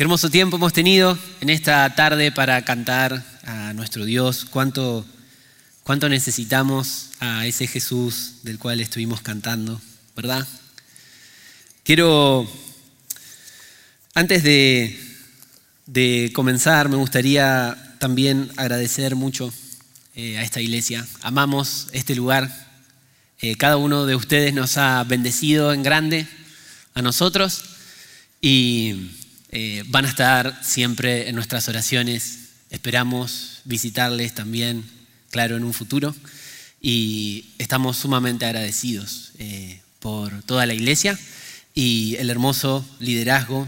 Qué hermoso tiempo hemos tenido en esta tarde para cantar a nuestro Dios. Cuánto, cuánto necesitamos a ese Jesús del cual estuvimos cantando, ¿verdad? Quiero, antes de, comenzar, me gustaría también agradecer mucho eh, a esta iglesia. Amamos este lugar. Eh, cada uno de ustedes nos ha bendecido en grande a nosotros y eh, van a estar siempre en nuestras oraciones. Esperamos visitarles también, claro, en un futuro. Y estamos sumamente agradecidos eh, por toda la iglesia y el hermoso liderazgo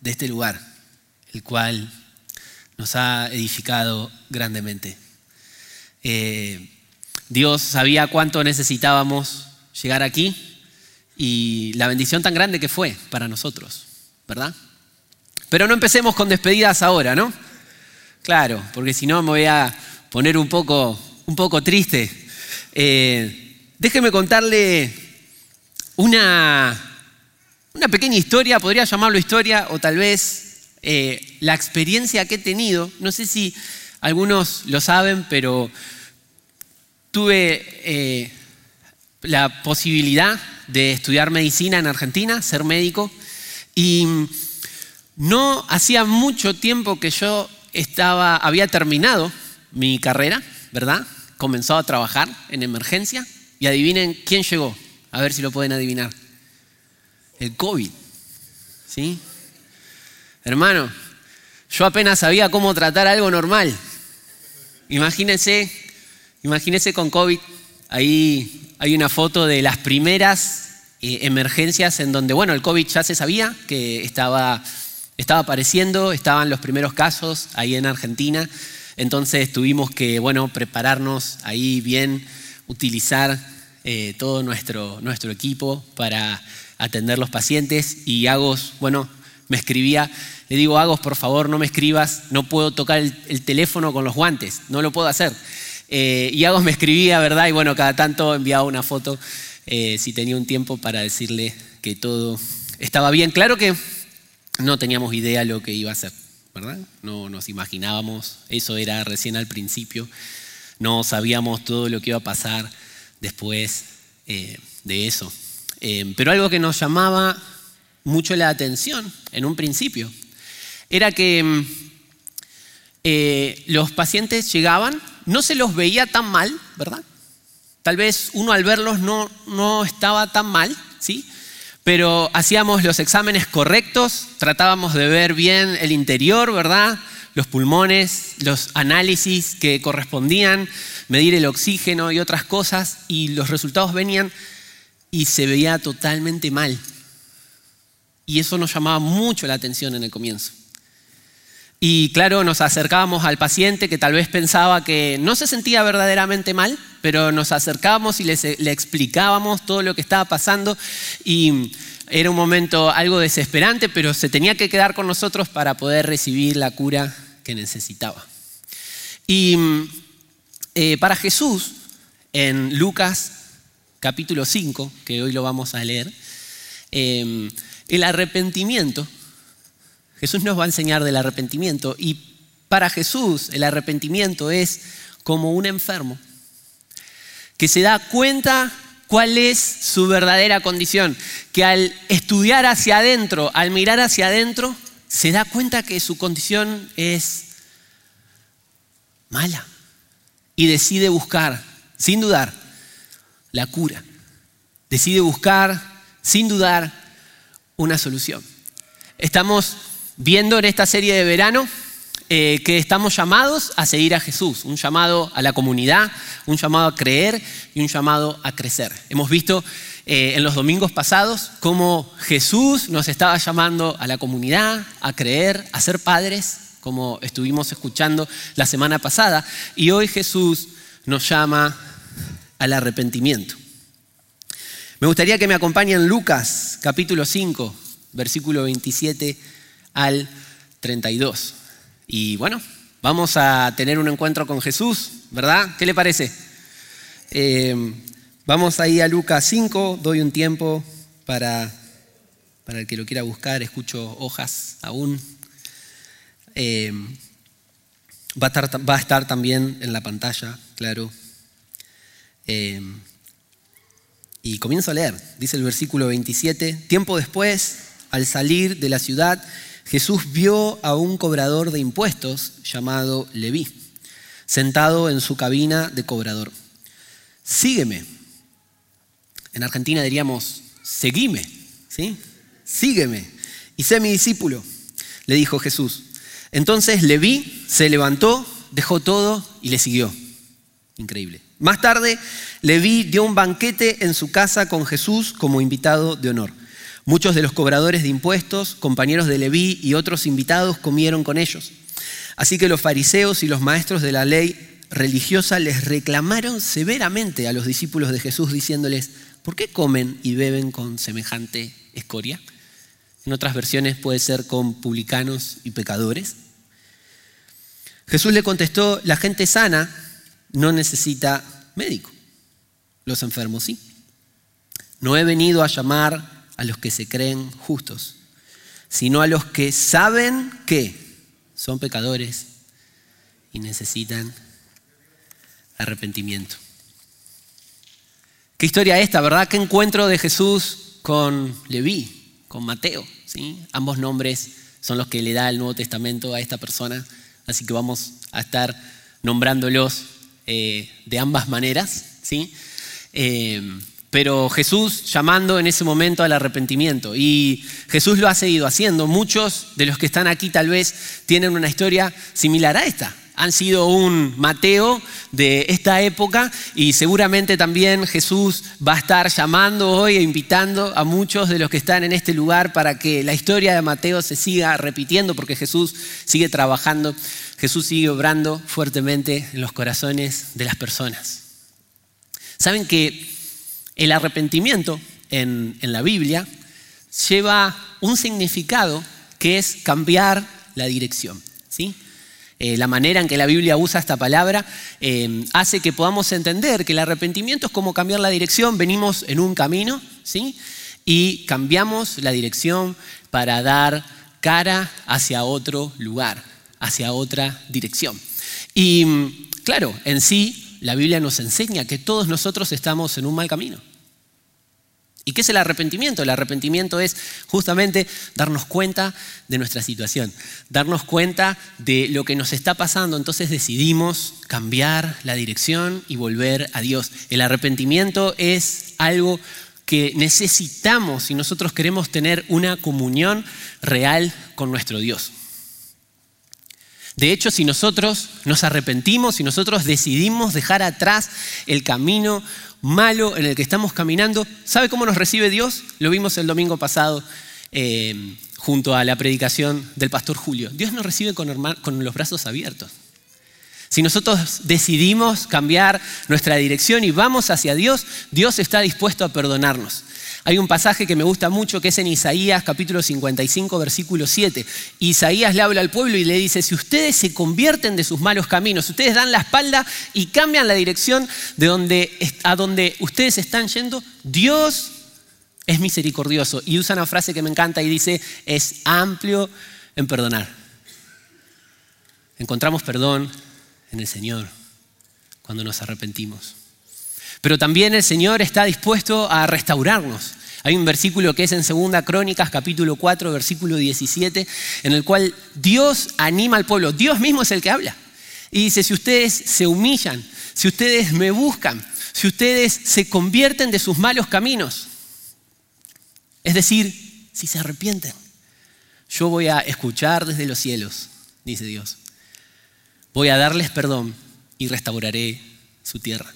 de este lugar, el cual nos ha edificado grandemente. Eh, Dios sabía cuánto necesitábamos llegar aquí y la bendición tan grande que fue para nosotros, ¿verdad? Pero no empecemos con despedidas ahora, ¿no? Claro, porque si no me voy a poner un poco, un poco triste. Eh, déjeme contarle una, una pequeña historia, podría llamarlo historia, o tal vez eh, la experiencia que he tenido. No sé si algunos lo saben, pero tuve eh, la posibilidad de estudiar medicina en Argentina, ser médico, y no hacía mucho tiempo que yo estaba, había terminado mi carrera, ¿verdad? Comenzó a trabajar en emergencia y adivinen quién llegó. A ver si lo pueden adivinar. El COVID. ¿Sí? Hermano, yo apenas sabía cómo tratar algo normal. Imagínense, imagínense con COVID. Ahí hay una foto de las primeras eh, emergencias en donde, bueno, el COVID ya se sabía que estaba estaba apareciendo, estaban los primeros casos ahí en Argentina, entonces tuvimos que, bueno, prepararnos ahí bien, utilizar eh, todo nuestro, nuestro equipo para atender los pacientes y Agos, bueno, me escribía, le digo, Agos, por favor, no me escribas, no puedo tocar el, teléfono con los guantes, no lo puedo hacer. Eh, y Agos me escribía, ¿verdad? Y bueno, cada tanto enviaba una foto eh, si tenía un tiempo para decirle que todo estaba bien. Claro que no teníamos idea lo que iba a ser, ¿verdad? No nos imaginábamos, eso era recién al principio, no sabíamos todo lo que iba a pasar después eh, de eso. Eh, pero algo que nos llamaba mucho la atención en un principio era que mm, eh, los pacientes llegaban, no se los veía tan mal, ¿verdad? Tal vez uno al verlos no, no estaba tan mal, ¿sí? Pero hacíamos los exámenes correctos, tratábamos de ver bien el interior, ¿verdad? Los pulmones, los análisis que correspondían, medir el oxígeno y otras cosas, y los resultados venían y se veía totalmente mal. Y eso nos llamaba mucho la atención en el comienzo. Y claro, nos acercábamos al paciente que tal vez pensaba que no se sentía verdaderamente mal, pero nos acercábamos y le, explicábamos todo lo que estaba pasando y era un momento algo desesperante, pero se tenía que quedar con nosotros para poder recibir la cura que necesitaba. Y eh, para Jesús, en Lucas capítulo 5, que hoy lo vamos a leer, eh, el arrepentimiento Jesús nos va a enseñar del arrepentimiento y para Jesús el arrepentimiento es como un enfermo que se da cuenta cuál es su verdadera condición, que al estudiar hacia adentro, al mirar hacia adentro, se da cuenta que su condición es mala y decide buscar, sin dudar, la cura. Decide buscar, sin dudar, una solución. Estamos viendo en esta serie de verano eh, que estamos llamados a seguir a Jesús, un llamado a la comunidad, un llamado a creer y un llamado a crecer. Hemos visto eh, en los domingos pasados cómo Jesús nos estaba llamando a la comunidad, a creer, a ser padres, como estuvimos escuchando la semana pasada, y hoy Jesús nos llama al arrepentimiento. Me gustaría que me acompañen Lucas capítulo 5, versículo 27 al 32. Y bueno, vamos a tener un encuentro con Jesús, ¿verdad? ¿Qué le parece? Eh, vamos ahí a Lucas 5, doy un tiempo para, para el que lo quiera buscar, escucho hojas aún Eh, va, a estar, también en la pantalla, claro. Eh, y comienzo a leer, dice el versículo 27, tiempo después, al salir de la ciudad, Jesús vio a un cobrador de impuestos llamado Leví, sentado en su cabina de cobrador. Sígueme. En Argentina diríamos, seguime, ¿sí? Sígueme y sé mi discípulo, le dijo Jesús. Entonces Leví se levantó, dejó todo y le siguió. Increíble. Más tarde, Leví dio un banquete en su casa con Jesús como invitado de honor. Muchos de los cobradores de impuestos, compañeros de Leví y otros invitados comieron con ellos. Así que los fariseos y los maestros de la ley religiosa les reclamaron severamente a los discípulos de Jesús diciéndoles, ¿por qué comen y beben con semejante escoria? En otras versiones puede ser con publicanos y pecadores. Jesús le contestó, la gente sana no necesita médico. Los enfermos sí. No he venido a llamar a los que se creen justos, sino a los que saben que son pecadores y necesitan arrepentimiento. Qué historia esta, ¿verdad? Qué encuentro de Jesús con Leví, con Mateo. ¿sí? Ambos nombres son los que le da el Nuevo Testamento a esta persona, así que vamos a estar nombrándolos eh, de ambas maneras, ¿sí? Eh, pero Jesús llamando en ese momento al arrepentimiento. Y Jesús lo ha seguido haciendo. Muchos de los que están aquí tal vez tienen una historia similar a esta. Han sido un Mateo de esta época y seguramente también Jesús va a estar llamando hoy e invitando a muchos de los que están en este lugar para que la historia de Mateo se siga repitiendo porque Jesús sigue trabajando Jesús sigue obrando fuertemente en los corazones de las personas. Saben que el arrepentimiento en, la Biblia lleva un significado que es cambiar la dirección. ¿sí? Eh, la manera en que la Biblia usa esta palabra eh, hace que podamos entender que el arrepentimiento es como cambiar la dirección. Venimos en un camino ¿sí? y cambiamos la dirección para dar cara hacia otro lugar hacia otra dirección. Y claro, en sí la Biblia nos enseña que todos nosotros estamos en un mal camino. ¿Y qué es el arrepentimiento? El arrepentimiento es justamente darnos cuenta de nuestra situación, darnos cuenta de lo que nos está pasando, entonces decidimos cambiar la dirección y volver a Dios. El arrepentimiento es algo que necesitamos si nosotros queremos tener una comunión real con nuestro Dios. De hecho, si nosotros nos arrepentimos, si nosotros decidimos dejar atrás el camino malo en el que estamos caminando, ¿sabe cómo nos recibe Dios? Lo vimos el domingo pasado eh, junto a la predicación del pastor Julio. Dios nos recibe con, con los brazos abiertos. Si nosotros decidimos cambiar nuestra dirección y vamos hacia Dios, Dios está dispuesto a perdonarnos. Hay un pasaje que me gusta mucho que es en Isaías capítulo 55 versículo 7. Isaías le habla al pueblo y le dice, si ustedes se convierten de sus malos caminos, ustedes dan la espalda y cambian la dirección de donde, a donde ustedes están yendo, Dios es misericordioso. Y usa una frase que me encanta y dice, es amplio en perdonar. Encontramos perdón en el Señor cuando nos arrepentimos. Pero también el Señor está dispuesto a restaurarnos. Hay un versículo que es en Segunda Crónicas, capítulo 4, versículo 17, en el cual Dios anima al pueblo. Dios mismo es el que habla. Y dice, si ustedes se humillan, si ustedes me buscan, si ustedes se convierten de sus malos caminos, es decir, si se arrepienten, yo voy a escuchar desde los cielos, dice Dios. Voy a darles perdón y restauraré su tierra.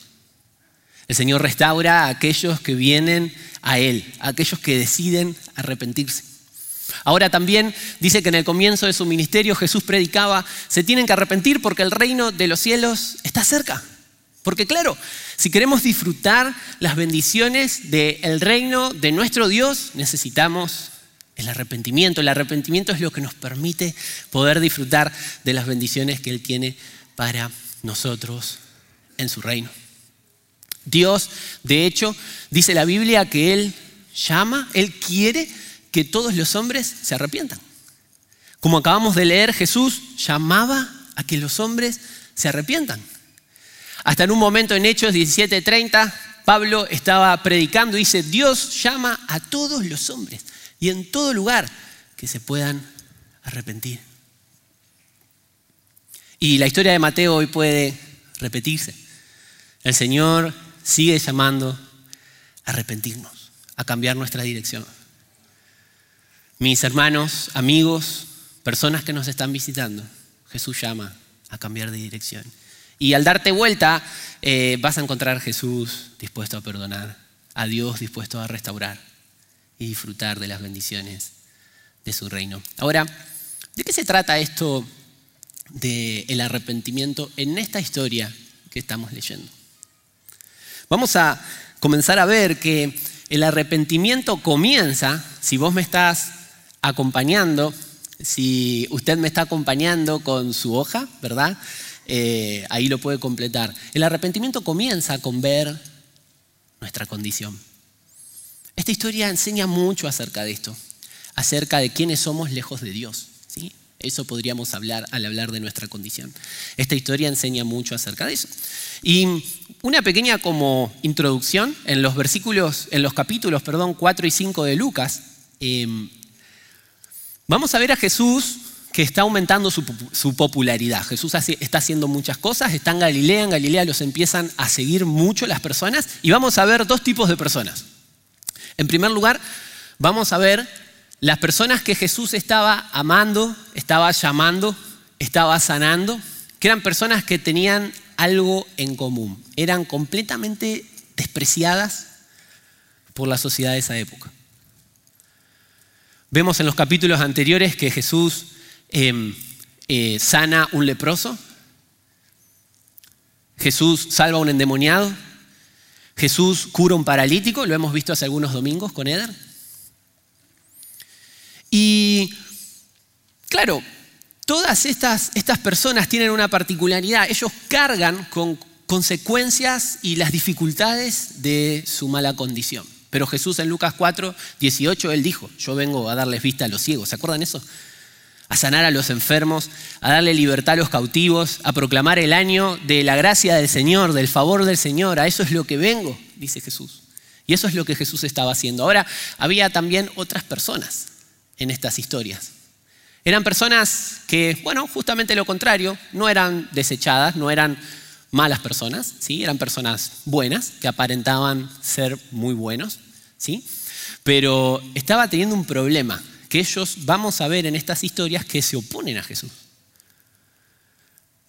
El Señor restaura a aquellos que vienen a Él, a aquellos que deciden arrepentirse. Ahora también dice que en el comienzo de su ministerio Jesús predicaba, se tienen que arrepentir porque el reino de los cielos está cerca. Porque claro, si queremos disfrutar las bendiciones del reino de nuestro Dios, necesitamos el arrepentimiento. El arrepentimiento es lo que nos permite poder disfrutar de las bendiciones que Él tiene para nosotros en su reino. Dios, de hecho, dice la Biblia que Él llama, Él quiere que todos los hombres se arrepientan. Como acabamos de leer, Jesús llamaba a que los hombres se arrepientan. Hasta en un momento en Hechos 17:30, Pablo estaba predicando y dice, Dios llama a todos los hombres y en todo lugar que se puedan arrepentir. Y la historia de Mateo hoy puede repetirse. El Señor sigue llamando a arrepentirnos, a cambiar nuestra dirección. Mis hermanos, amigos, personas que nos están visitando, Jesús llama a cambiar de dirección. Y al darte vuelta, eh, vas a encontrar a Jesús dispuesto a perdonar, a Dios dispuesto a restaurar y disfrutar de las bendiciones de su reino. Ahora, ¿de qué se trata esto del arrepentimiento en esta historia que estamos leyendo? Vamos a comenzar a ver que el arrepentimiento comienza, si vos me estás acompañando, si usted me está acompañando con su hoja, ¿verdad? Eh, ahí lo puede completar. El arrepentimiento comienza con ver nuestra condición. Esta historia enseña mucho acerca de esto, acerca de quiénes somos lejos de Dios. Eso podríamos hablar al hablar de nuestra condición. Esta historia enseña mucho acerca de eso. Y una pequeña como introducción en los versículos, en los capítulos, perdón, 4 y 5 de Lucas, em, vamos a ver a Jesús que está aumentando su, popularidad. Jesús está haciendo muchas cosas, está en Galilea, en Galilea los empiezan a seguir mucho las personas y vamos a ver dos tipos de personas. En primer lugar, vamos a ver las personas que Jesús estaba amando, estaba llamando, estaba sanando, que eran personas que tenían algo en común, eran completamente despreciadas por la sociedad de esa época. Vemos en los capítulos anteriores que Jesús Em, eh, sana un leproso, Jesús salva a un endemoniado, Jesús cura un paralítico, lo hemos visto hace algunos domingos con Eder. Y claro, todas estas, estas personas tienen una particularidad, ellos cargan con consecuencias y las dificultades de su mala condición. Pero Jesús en Lucas 4, 18, él dijo, yo vengo a darles vista a los ciegos, ¿se acuerdan eso? a sanar a los enfermos, a darle libertad a los cautivos, a proclamar el año de la gracia del Señor, del favor del Señor. A eso es lo que vengo, dice Jesús. Y eso es lo que Jesús estaba haciendo. Ahora, había también otras personas en estas historias. Eran personas que, bueno, justamente lo contrario, no eran desechadas, no eran malas personas, ¿sí? eran personas buenas, que aparentaban ser muy buenos, ¿sí? pero estaba teniendo un problema que ellos vamos a ver en estas historias que se oponen a Jesús.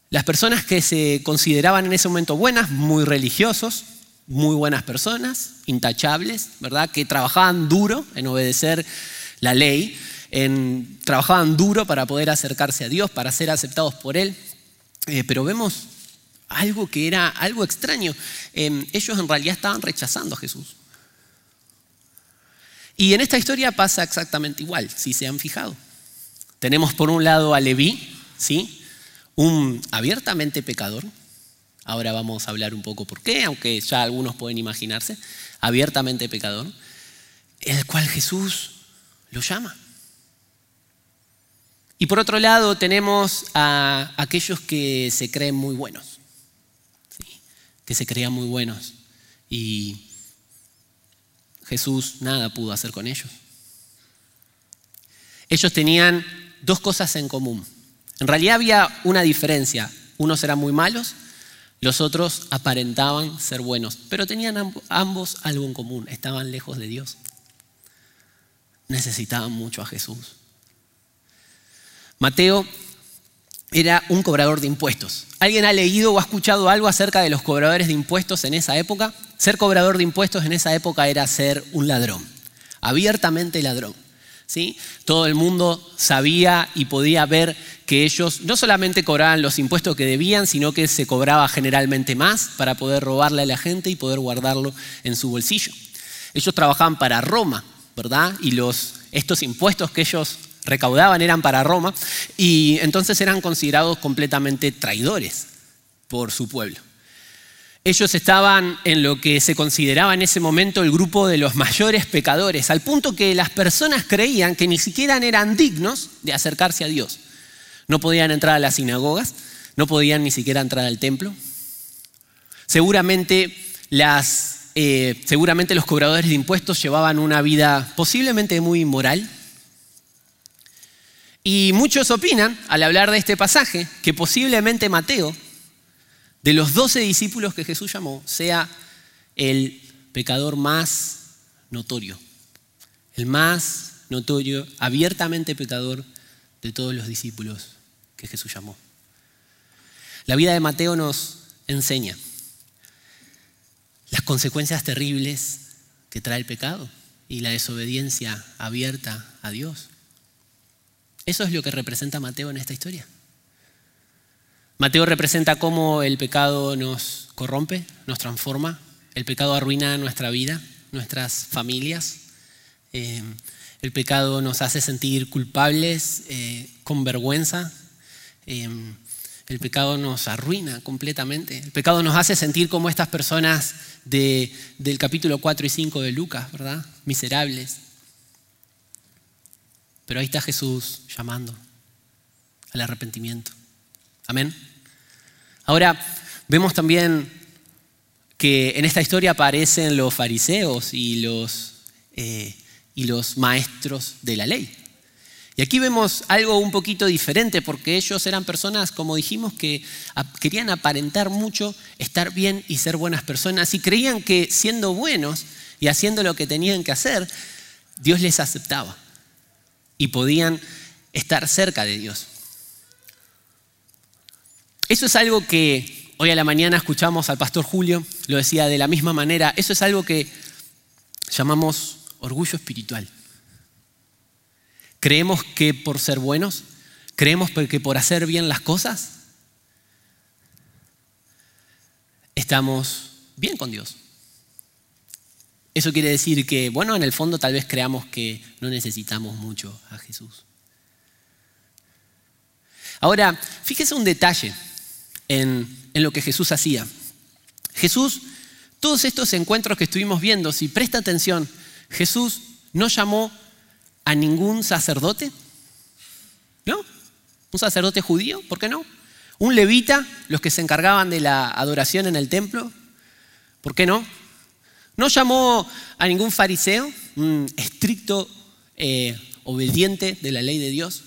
Las personas que se consideraban en ese momento buenas, muy religiosos, muy buenas personas, intachables, ¿verdad? Que trabajaban duro en obedecer la ley, trabajaban duro para poder acercarse a Dios, para ser aceptados por Él. Eh, pero vemos algo que era algo extraño. Em, ellos en realidad estaban rechazando a Jesús. Y en esta historia pasa exactamente igual, si se han fijado. Tenemos por un lado a Leví, ¿sí? un abiertamente pecador. Ahora vamos a hablar un poco por qué, aunque ya algunos pueden imaginarse. Abiertamente pecador, el cual Jesús lo llama. Y por otro lado tenemos a aquellos que se creen muy buenos, que se crean muy buenos y Jesús nada pudo hacer con ellos. Ellos tenían dos cosas en común. En realidad había una diferencia. Unos eran muy malos, los otros aparentaban ser buenos, pero tenían ambos algo en común. Estaban lejos de Dios. Necesitaban mucho a Jesús. Mateo era un cobrador de impuestos. ¿Alguien ha leído o ha escuchado algo acerca de los cobradores de impuestos en esa época? Ser cobrador de impuestos en esa época era ser un ladrón, abiertamente ladrón. ¿sí? Todo el mundo sabía y podía ver que ellos no solamente cobraban los impuestos que debían, sino que se cobraba generalmente más para poder robarle a la gente y poder guardarlo en su bolsillo. Ellos trabajaban para Roma, ¿verdad? Y estos impuestos que ellos recaudaban eran para Roma y entonces eran considerados completamente traidores por su pueblo. Ellos estaban en lo que se consideraba en ese momento el grupo de los mayores pecadores, al punto que las personas creían que ni siquiera eran dignos de acercarse a Dios. No podían entrar a las sinagogas, no podían ni siquiera entrar al templo. Seguramente, eh, seguramente los cobradores de impuestos llevaban una vida posiblemente muy inmoral. Y muchos opinan, al hablar de este pasaje, que posiblemente Mateo de los doce discípulos que Jesús llamó, sea el pecador más notorio, el más notorio, abiertamente pecador de todos los discípulos que Jesús llamó. La vida de Mateo nos enseña las consecuencias terribles que trae el pecado y la desobediencia abierta a Dios. Eso es lo que representa Mateo en esta historia. Mateo representa cómo el pecado nos corrompe, nos transforma, el pecado arruina nuestra vida, nuestras familias, eh, el pecado nos hace sentir culpables, eh, con vergüenza, eh, el pecado nos arruina completamente, el pecado nos hace sentir como estas personas del capítulo 4 y 5 de Lucas, ¿verdad? Miserables. Pero ahí está Jesús llamando al arrepentimiento. Amén. Ahora, vemos también que en esta historia aparecen los fariseos y los, eh, y los maestros de la ley. Y aquí vemos algo un poquito diferente porque ellos eran personas, como dijimos, que querían aparentar mucho, estar bien y ser buenas personas y creían que siendo buenos y haciendo lo que tenían que hacer, Dios les aceptaba y podían estar cerca de Dios. Eso es algo que hoy a la mañana escuchamos al pastor Julio, lo decía de la misma manera, eso es algo que llamamos orgullo espiritual. Creemos que por ser buenos, creemos que por hacer bien las cosas, estamos bien con Dios. Eso quiere decir que, bueno, en el fondo tal vez creamos que no necesitamos mucho a Jesús. Ahora, fíjese un detalle en, lo que Jesús hacía. Jesús, todos estos encuentros que estuvimos viendo, si presta atención, Jesús no llamó a ningún sacerdote, ¿no? ¿Un sacerdote judío? ¿Por qué no? ¿Un levita, los que se encargaban de la adoración en el templo? ¿Por qué no? No llamó a ningún fariseo, un estricto eh, obediente de la ley de Dios.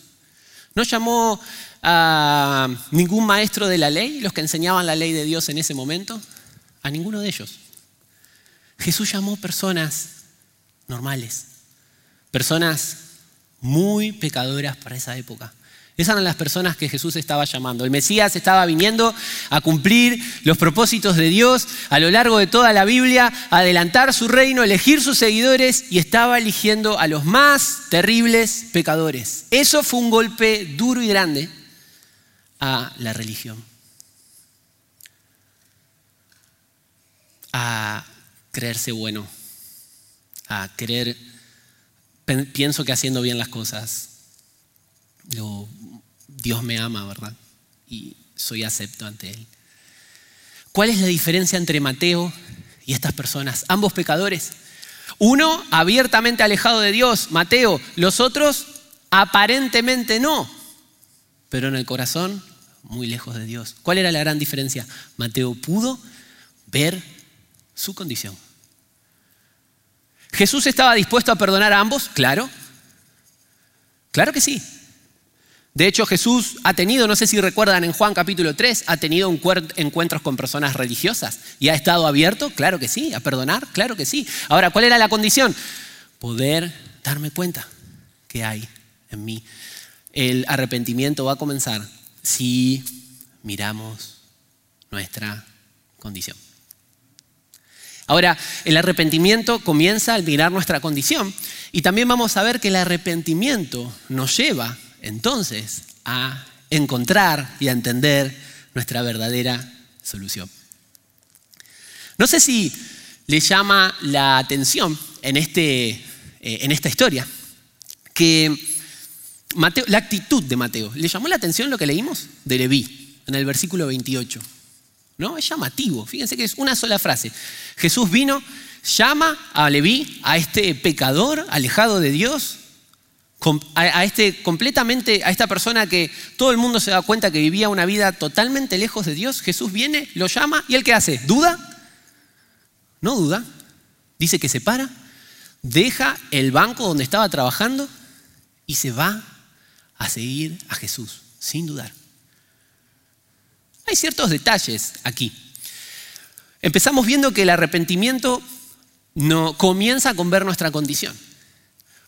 No llamó a ningún maestro de la ley, los que enseñaban la ley de Dios en ese momento, a ninguno de ellos. Jesús llamó personas normales, personas muy pecadoras para esa época. Esas eran las personas que Jesús estaba llamando. El Mesías estaba viniendo a cumplir los propósitos de Dios a lo largo de toda la Biblia, adelantar su reino, elegir sus seguidores y estaba eligiendo a los más terribles pecadores. Eso fue un golpe duro y grande a la religión. A creerse bueno, a creer, pienso que haciendo bien las cosas, Dios me ama, ¿verdad? Y soy acepto ante Él. ¿Cuál es la diferencia entre Mateo y estas personas? Ambos pecadores. Uno abiertamente alejado de Dios, Mateo. Los otros aparentemente no, pero en el corazón muy lejos de Dios. ¿Cuál era la gran diferencia? Mateo pudo ver su condición. ¿Jesús estaba dispuesto a perdonar a ambos? Claro. Claro que sí. De hecho, Jesús ha tenido, no sé si recuerdan en Juan capítulo 3, ha tenido encuentros con personas religiosas y ha estado abierto, claro que sí, a perdonar, claro que sí. Ahora, ¿cuál era la condición? Poder darme cuenta que hay en mí. El arrepentimiento va a comenzar si miramos nuestra condición. Ahora, el arrepentimiento comienza al mirar nuestra condición y también vamos a ver que el arrepentimiento nos lleva entonces a encontrar y a entender nuestra verdadera solución. No sé si le llama la atención en, este, eh, en esta historia que la actitud de Mateo. ¿Le llamó la atención lo que leímos de Leví en el versículo 28? ¿No? Es llamativo. Fíjense que es una sola frase. Jesús vino, llama a Leví, a este pecador alejado de Dios, a, este completamente, a esta persona que todo el mundo se da cuenta que vivía una vida totalmente lejos de Dios. Jesús viene, lo llama y él qué hace? ¿Duda? No duda. Dice que se para, deja el banco donde estaba trabajando y se va a seguir a Jesús, sin dudar. Hay ciertos detalles aquí. Empezamos viendo que el arrepentimiento no comienza con ver nuestra condición.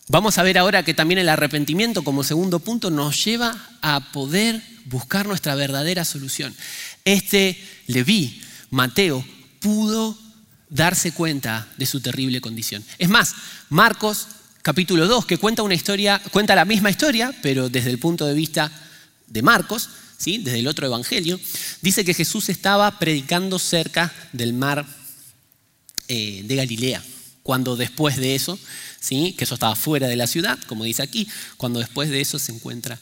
Vamos a ver ahora que también el arrepentimiento como segundo punto nos lleva a poder buscar nuestra verdadera solución. Este Leví, Mateo, pudo darse cuenta de su terrible condición. Es más, Marcos capítulo 2, que cuenta una historia, cuenta la misma historia, pero desde el punto de vista de Marcos, ¿sí? desde el otro evangelio, dice que Jesús estaba predicando cerca del mar eh, de Galilea, cuando después de eso que eso estaba fuera de la ciudad, como dice aquí, cuando después de eso se encuentra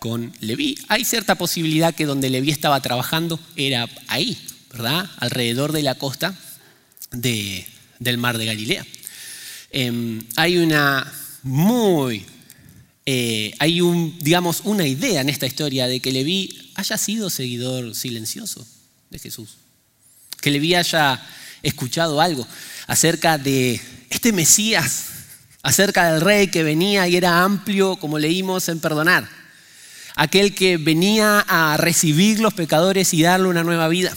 con Leví. Hay cierta posibilidad que donde Leví estaba trabajando era ahí, ¿verdad? Alrededor de la costa del mar de Galilea. Em, hay una muy, eh, hay un, digamos, una idea en esta historia de que Leví haya sido seguidor silencioso de Jesús. Que Leví haya escuchado algo acerca de este Mesías acerca del rey que venía y era amplio, como leímos, en perdonar. Aquel que venía a recibir los pecadores y darle una nueva vida.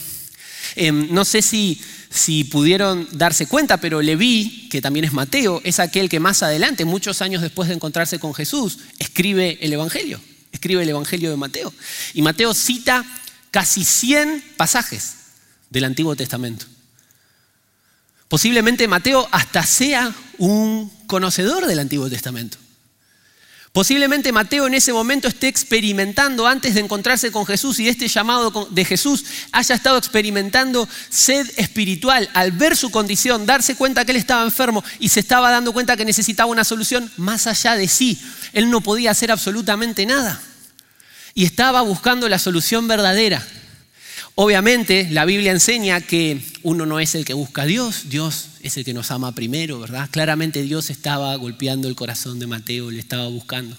Em, no sé si, si pudieron darse cuenta, pero Leví, que también es Mateo, es aquel que más adelante, muchos años después de encontrarse con Jesús, escribe el Evangelio, escribe el Evangelio de Mateo. Y Mateo cita casi 100 pasajes del Antiguo Testamento. Posiblemente Mateo hasta sea un conocedor del Antiguo Testamento. Posiblemente Mateo en ese momento esté experimentando, antes de encontrarse con Jesús y de este llamado de Jesús, haya estado experimentando sed espiritual al ver su condición, darse cuenta que él estaba enfermo y se estaba dando cuenta que necesitaba una solución más allá de sí. Él no podía hacer absolutamente nada. Y estaba buscando la solución verdadera. Obviamente la Biblia enseña que uno no es el que busca a Dios, Dios es el que nos ama primero, ¿verdad? Claramente Dios estaba golpeando el corazón de Mateo, le estaba buscando.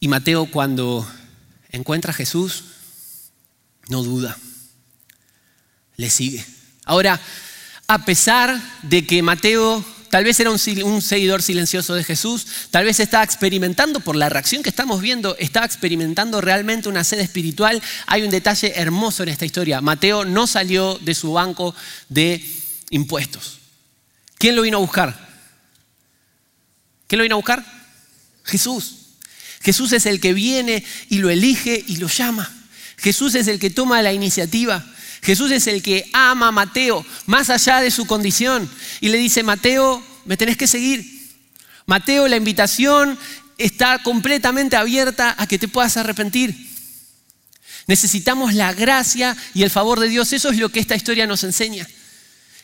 Y Mateo cuando encuentra a Jesús, no duda, le sigue. Ahora, a pesar de que Mateo tal vez era un, seguidor silencioso de Jesús, tal vez estaba experimentando, por la reacción que estamos viendo, estaba experimentando realmente una sed espiritual. Hay un detalle hermoso en esta historia. Mateo no salió de su banco de impuestos. ¿Quién lo vino a buscar? ¿Quién lo vino a buscar? Jesús. Jesús es el que viene y lo elige y lo llama. Jesús es el que toma la iniciativa. Jesús es el que ama a Mateo más allá de su condición y le dice, Mateo, me tenés que seguir. Mateo, la invitación está completamente abierta a que te puedas arrepentir. Necesitamos la gracia y el favor de Dios. Eso es lo que esta historia nos enseña.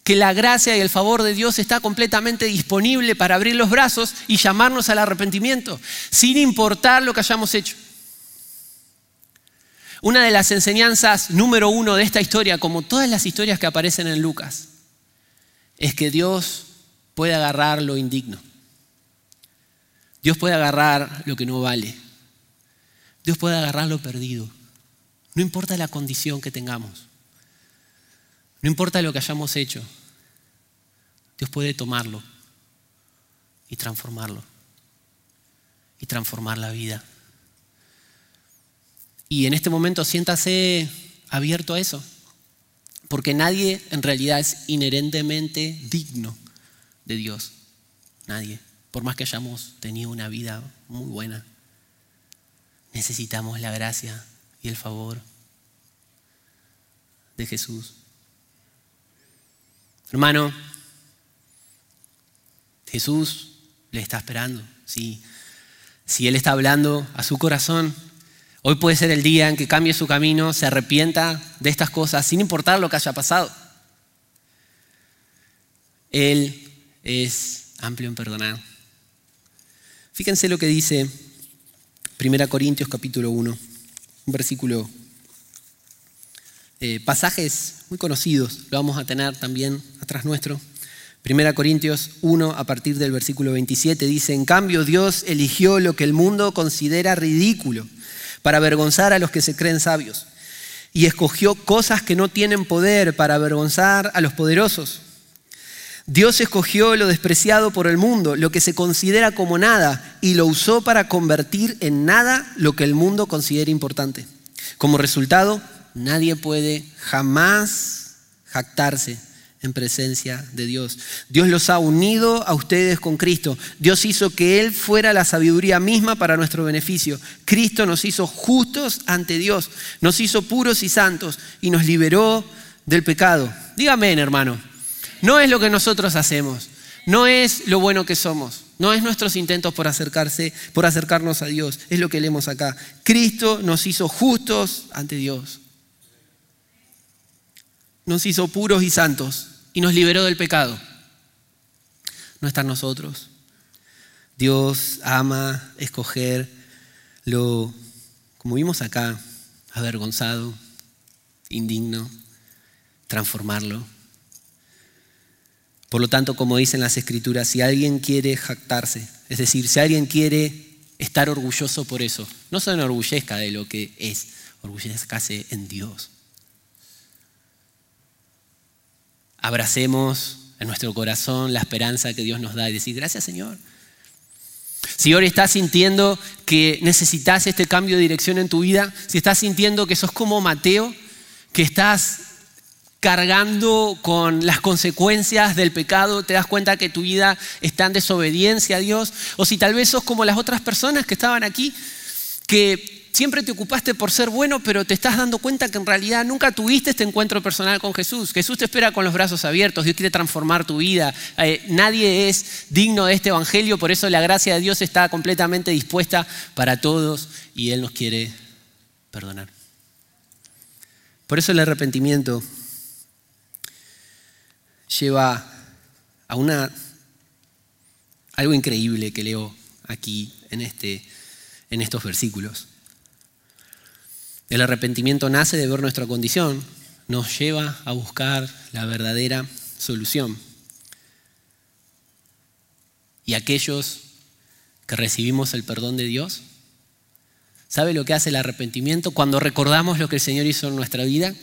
Que la gracia y el favor de Dios está completamente disponible para abrir los brazos y llamarnos al arrepentimiento, sin importar lo que hayamos hecho. Una de las enseñanzas número uno de esta historia, como todas las historias que aparecen en Lucas, es que Dios puede agarrar lo indigno. Dios puede agarrar lo que no vale. Dios puede agarrar lo perdido. No importa la condición que tengamos. No importa lo que hayamos hecho. Dios puede tomarlo y transformarlo. Y transformar la vida. Y en este momento siéntase abierto a eso, porque nadie en realidad es inherentemente digno de Dios. Nadie, por más que hayamos tenido una vida muy buena. Necesitamos la gracia y el favor de Jesús. Hermano, Jesús le está esperando. Si, si Él está hablando a su corazón, Hoy puede ser el día en que cambie su camino, se arrepienta de estas cosas, sin importar lo que haya pasado. Él es amplio en perdonar. Fíjense lo que dice Primera Corintios capítulo 1, un versículo, eh, pasajes muy conocidos, lo vamos a tener también atrás nuestro. Primera Corintios 1 a partir del versículo 27 dice, en cambio Dios eligió lo que el mundo considera ridículo para avergonzar a los que se creen sabios y escogió cosas que no tienen poder para avergonzar a los poderosos. Dios escogió lo despreciado por el mundo, lo que se considera como nada, y lo usó para convertir en nada lo que el mundo considera importante. Como resultado, nadie puede jamás jactarse en presencia de Dios. Dios los ha unido a ustedes con Cristo. Dios hizo que Él fuera la sabiduría misma para nuestro beneficio. Cristo nos hizo justos ante Dios, nos hizo puros y santos y nos liberó del pecado. Dígame, hermano, no es lo que nosotros hacemos, no es lo bueno que somos, no es nuestros intentos por acercarse, por acercarnos a Dios, es lo que leemos acá. Cristo nos hizo justos ante Dios. Nos hizo puros y santos y nos liberó del pecado. No está en nosotros. Dios ama escoger lo, como vimos acá, avergonzado, indigno, transformarlo. Por lo tanto, como dicen las escrituras, si alguien quiere jactarse, es decir, si alguien quiere estar orgulloso por eso, no se enorgullezca de lo que es, orgullezcase en Dios. Abracemos en nuestro corazón la esperanza que Dios nos da y decir, gracias Señor. Si hoy estás sintiendo que necesitas este cambio de dirección en tu vida, si estás sintiendo que sos como Mateo, que estás cargando con las consecuencias del pecado, te das cuenta que tu vida está en desobediencia a Dios, o si tal vez sos como las otras personas que estaban aquí, que siempre te ocupaste por ser bueno, pero te estás dando cuenta que en realidad nunca tuviste este encuentro personal con Jesús. Jesús te espera con los brazos abiertos, Dios quiere transformar tu vida. Eh, nadie es digno de este Evangelio, por eso la gracia de Dios está completamente dispuesta para todos y Él nos quiere perdonar. Por eso el arrepentimiento lleva a una, algo increíble que leo aquí en, este, en estos versículos. El arrepentimiento nace de ver nuestra condición, nos lleva a buscar la verdadera solución. Y aquellos que recibimos el perdón de Dios, ¿sabe lo que hace el arrepentimiento? Cuando recordamos lo que el Señor hizo en nuestra vida,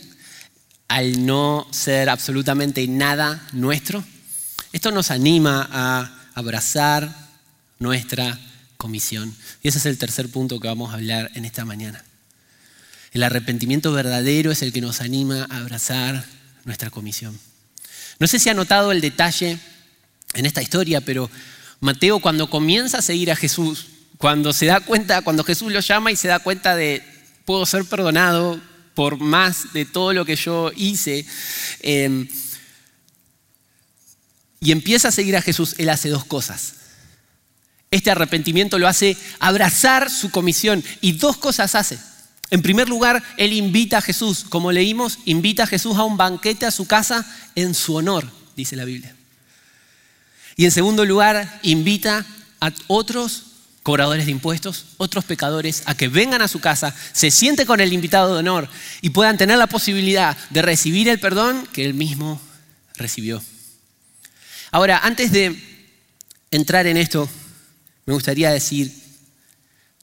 al no ser absolutamente nada nuestro, esto nos anima a abrazar nuestra comisión. Y ese es el tercer punto que vamos a hablar en esta mañana. El arrepentimiento verdadero es el que nos anima a abrazar nuestra comisión. No sé si ha notado el detalle en esta historia, pero Mateo cuando comienza a seguir a Jesús, cuando se da cuenta, cuando Jesús lo llama y se da cuenta de puedo ser perdonado por más de todo lo que yo hice, em, y empieza a seguir a Jesús, él hace dos cosas. Este arrepentimiento lo hace abrazar su comisión y dos cosas hace. En primer lugar, él invita a Jesús, como leímos, invita a Jesús a un banquete a su casa en su honor, dice la Biblia. Y en segundo lugar, invita a otros cobradores de impuestos, otros pecadores, a que vengan a su casa, se siente con el invitado de honor y puedan tener la posibilidad de recibir el perdón que él mismo recibió. Ahora, antes de entrar en esto, me gustaría decir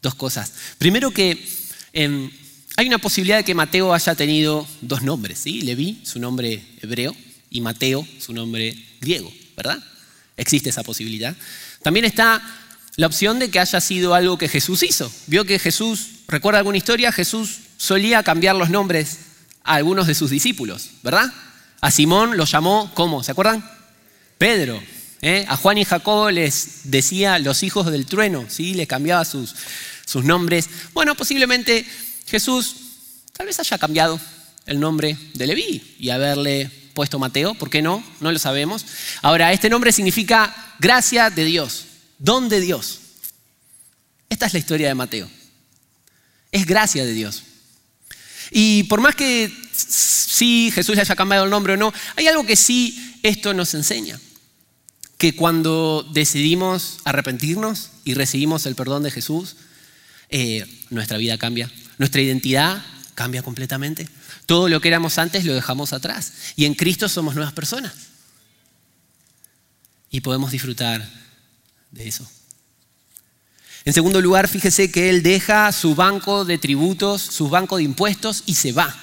dos cosas. Primero que Em, hay una posibilidad de que Mateo haya tenido dos nombres, ¿sí? Leví, su nombre hebreo, y Mateo, su nombre griego, ¿verdad? Existe esa posibilidad. También está la opción de que haya sido algo que Jesús hizo. Vio que Jesús, ¿recuerda alguna historia? Jesús solía cambiar los nombres a algunos de sus discípulos, ¿verdad? A Simón lo llamó, ¿cómo? ¿Se acuerdan? Pedro. ¿eh? A Juan y Jacobo les decía los hijos del trueno, ¿sí? Les cambiaba sus, sus nombres. Bueno, posiblemente Jesús tal vez haya cambiado el nombre de Leví y haberle puesto Mateo, ¿por qué no? No lo sabemos. Ahora, este nombre significa gracia de Dios, don de Dios. Esta es la historia de Mateo. Es gracia de Dios. Y por más que sí Jesús haya cambiado el nombre o no, hay algo que sí esto nos enseña. Que cuando decidimos arrepentirnos y recibimos el perdón de Jesús, eh, nuestra vida cambia, nuestra identidad cambia completamente. Todo lo que éramos antes lo dejamos atrás y en Cristo somos nuevas personas. Y podemos disfrutar de eso. En segundo lugar, fíjese que Él deja su banco de tributos, su banco de impuestos y se va.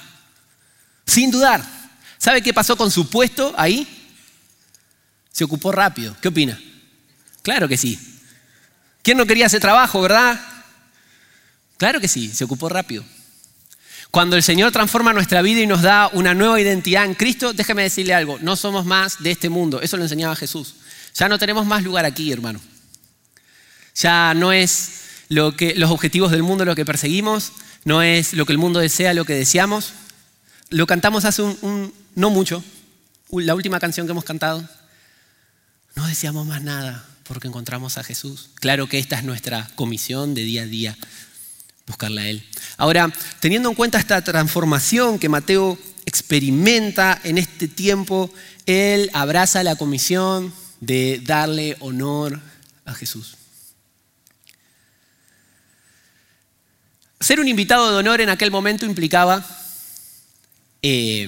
Sin dudar. ¿Sabe qué pasó con su puesto ahí? Se ocupó rápido. ¿Qué opina? Claro que sí. ¿Quién no quería ese trabajo, verdad? Claro que sí, se ocupó rápido. Cuando el Señor transforma nuestra vida y nos da una nueva identidad en Cristo, déjeme decirle algo, no somos más de este mundo. Eso lo enseñaba Jesús. Ya no tenemos más lugar aquí, hermano. Ya no es lo que, los objetivos del mundo lo que perseguimos, no es lo que el mundo desea lo que deseamos. Lo cantamos hace un, no mucho, la última canción que hemos cantado. No deseamos más nada porque encontramos a Jesús. Claro que esta es nuestra comisión de día a día, buscarla a Él. Ahora, teniendo en cuenta esta transformación que Mateo experimenta en este tiempo, Él abraza la comisión de darle honor a Jesús. Ser un invitado de honor en aquel momento implicaba eh,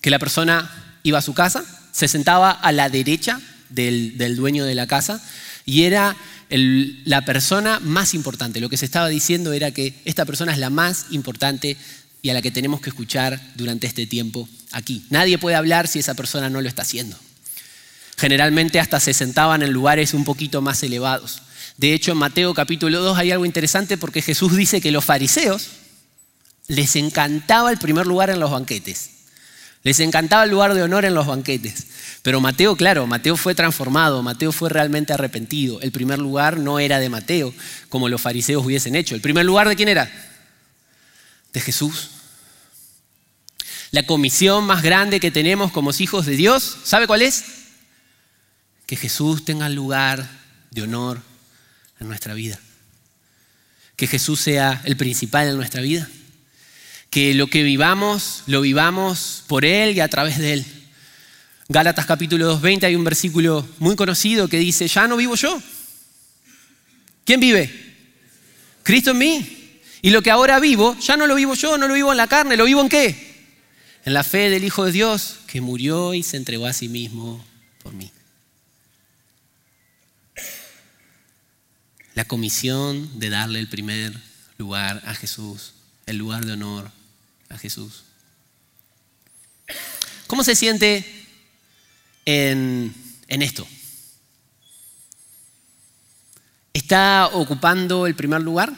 que la persona iba a su casa, se sentaba a la derecha del, dueño de la casa y era la persona más importante. Lo que se estaba diciendo era que esta persona es la más importante y a la que tenemos que escuchar durante este tiempo aquí. Nadie puede hablar si esa persona no lo está haciendo. Generalmente hasta se sentaban en lugares un poquito más elevados. De hecho, en Mateo capítulo 2 hay algo interesante porque Jesús dice que los fariseos les encantaba el primer lugar en los banquetes. Les encantaba el lugar de honor en los banquetes. Pero Mateo, claro, Mateo fue transformado, Mateo fue realmente arrepentido. El primer lugar no era de Mateo, como los fariseos hubiesen hecho. ¿El primer lugar de quién era? De Jesús. La comisión más grande que tenemos como hijos de Dios, ¿sabe cuál es? Que Jesús tenga lugar de honor en nuestra vida. Que Jesús sea el principal en nuestra vida. Que lo que vivamos, lo vivamos por Él y a través de Él. Gálatas capítulo 2.20 hay un versículo muy conocido que dice, ya no vivo yo. ¿Quién vive? Cristo en mí. Y lo que ahora vivo, ya no lo vivo yo, no lo vivo en la carne, lo vivo en qué? En la fe del Hijo de Dios que murió y se entregó a sí mismo por mí. La comisión de darle el primer lugar a Jesús, el lugar de honor a Jesús. ¿Cómo se siente en, esto? ¿Está ocupando el primer lugar?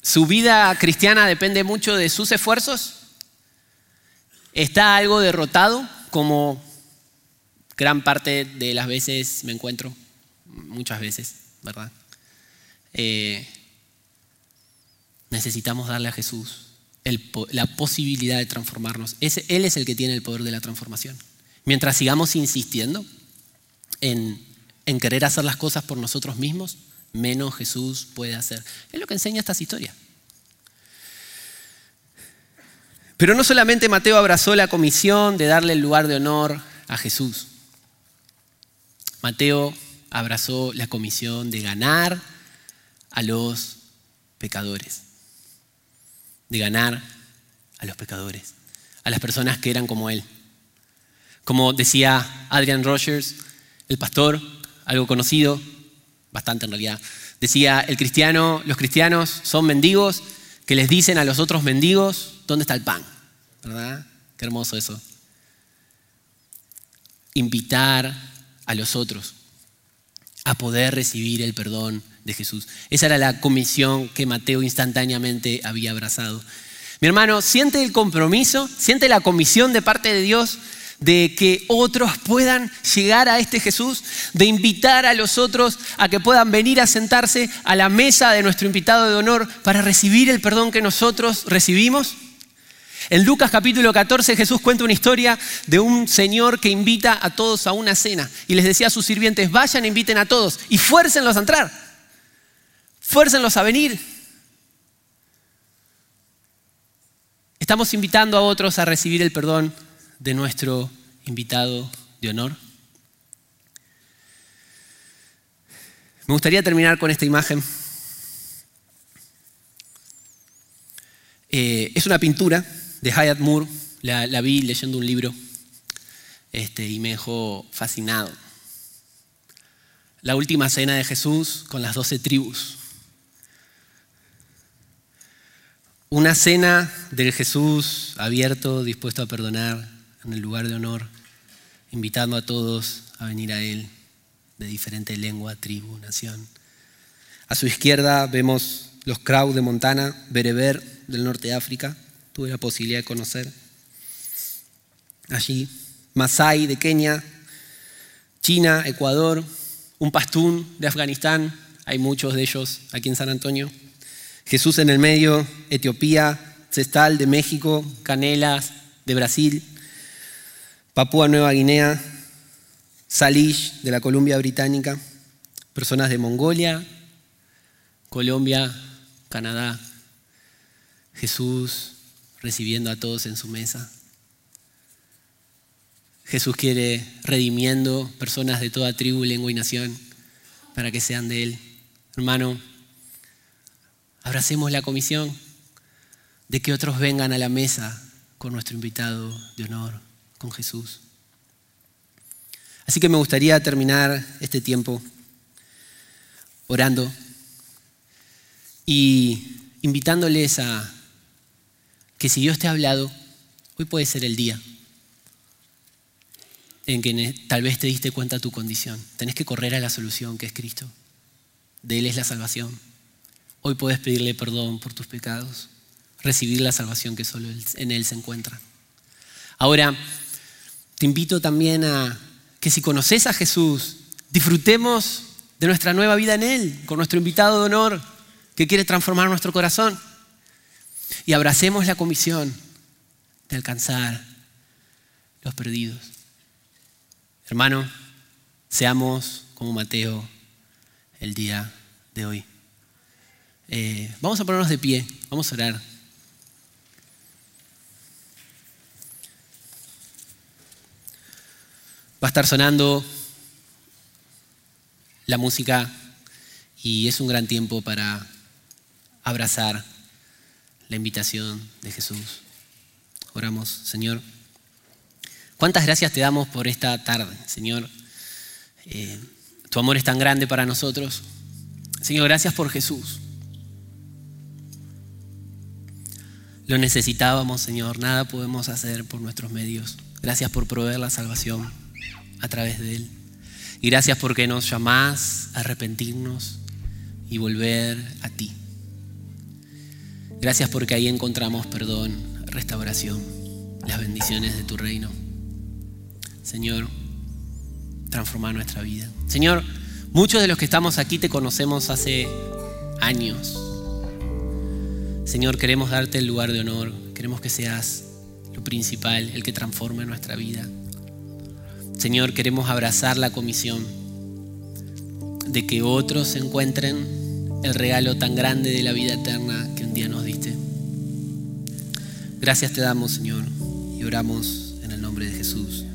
¿Su vida cristiana depende mucho de sus esfuerzos? ¿Está algo derrotado como gran parte de las veces me encuentro? Muchas veces, ¿verdad? Eh, necesitamos darle a Jesús la posibilidad de transformarnos. él es el que tiene el poder de la transformación. Mientras sigamos insistiendo en, querer hacer las cosas por nosotros mismos, menos Jesús puede hacer. Es lo que enseña esta historia. Pero no solamente Mateo abrazó la comisión de darle el lugar de honor a Jesús. Mateo abrazó la comisión de ganar a los pecadores. De ganar a los pecadores, a las personas que eran como él. Como decía Adrian Rogers, el pastor, algo conocido, bastante en realidad, decía, el cristiano, los cristianos son mendigos que les dicen a los otros mendigos, ¿dónde está el pan? ¿Verdad? Qué hermoso eso. Invitar a los otros a poder recibir el perdón de Jesús. Esa era la comisión que Mateo instantáneamente había abrazado. Mi hermano, siente el compromiso, siente la comisión de parte de Dios de que otros puedan llegar a este Jesús, de invitar a los otros a que puedan venir a sentarse a la mesa de nuestro invitado de honor para recibir el perdón que nosotros recibimos? En Lucas capítulo 14 Jesús cuenta una historia de un señor que invita a todos a una cena y les decía a sus sirvientes, vayan, inviten a todos y fuércenlos a entrar, fuércenlos a venir. Estamos invitando a otros a recibir el perdón de nuestro invitado de honor? Me gustaría terminar con esta imagen. Eh, es una pintura de Hyatt Moore, la, vi leyendo un libro este, y me dejó fascinado. La última cena de Jesús con las doce tribus. Una cena del Jesús abierto, dispuesto a perdonar en el lugar de honor, invitando a todos a venir a Él de diferente lengua, tribu, nación. A su izquierda vemos los Krau de Montana, Bereber del norte de África, tuve la posibilidad de conocer. Allí, Masai de Kenia, China, Ecuador, un pastún de Afganistán, hay muchos de ellos aquí en San Antonio. Jesús en el medio, Etiopía, Cestal de México, Canelas de Brasil, Papúa Nueva Guinea, Salish de la Columbia Británica, personas de Mongolia, Colombia, Canadá, Jesús recibiendo a todos en su mesa. Jesús quiere redimiendo personas de toda tribu, lengua y nación para que sean de Él. Hermano, abracemos la comisión de que otros vengan a la mesa con nuestro invitado de honor, con Jesús. Así que me gustaría terminar este tiempo orando y invitándoles a que si Dios te ha hablado, hoy puede ser el día en que tal vez te diste cuenta de tu condición. Tenés que correr a la solución que es Cristo. De Él es la salvación. Hoy puedes pedirle perdón por tus pecados, recibir la salvación que solo en Él se encuentra. Ahora, te invito también a que si conoces a Jesús, disfrutemos de nuestra nueva vida en Él, con nuestro invitado de honor que quiere transformar nuestro corazón. Y abracemos la comisión de alcanzar los perdidos. Hermano, seamos como Mateo el día de hoy. Eh, vamos a ponernos de pie, vamos a orar. Va a estar sonando la música y es un gran tiempo para abrazar la invitación de Jesús. Oramos, Señor. ¿Cuántas gracias te damos por esta tarde, Señor? Eh, tu amor es tan grande para nosotros. Señor, gracias por Jesús. Lo necesitábamos, Señor. Nada podemos hacer por nuestros medios. Gracias por proveer la salvación a través de Él. Y gracias porque nos llamás a arrepentirnos y volver a ti. Gracias porque ahí encontramos perdón, restauración, las bendiciones de tu reino. Señor, transforma nuestra vida. Señor, muchos de los que estamos aquí te conocemos hace años. Señor, queremos darte el lugar de honor. Queremos que seas lo principal, el que transforme nuestra vida. Señor, queremos abrazar la comisión de que otros encuentren el regalo tan grande de la vida eterna que un día nos diste. Gracias te damos, Señor, y oramos en el nombre de Jesús.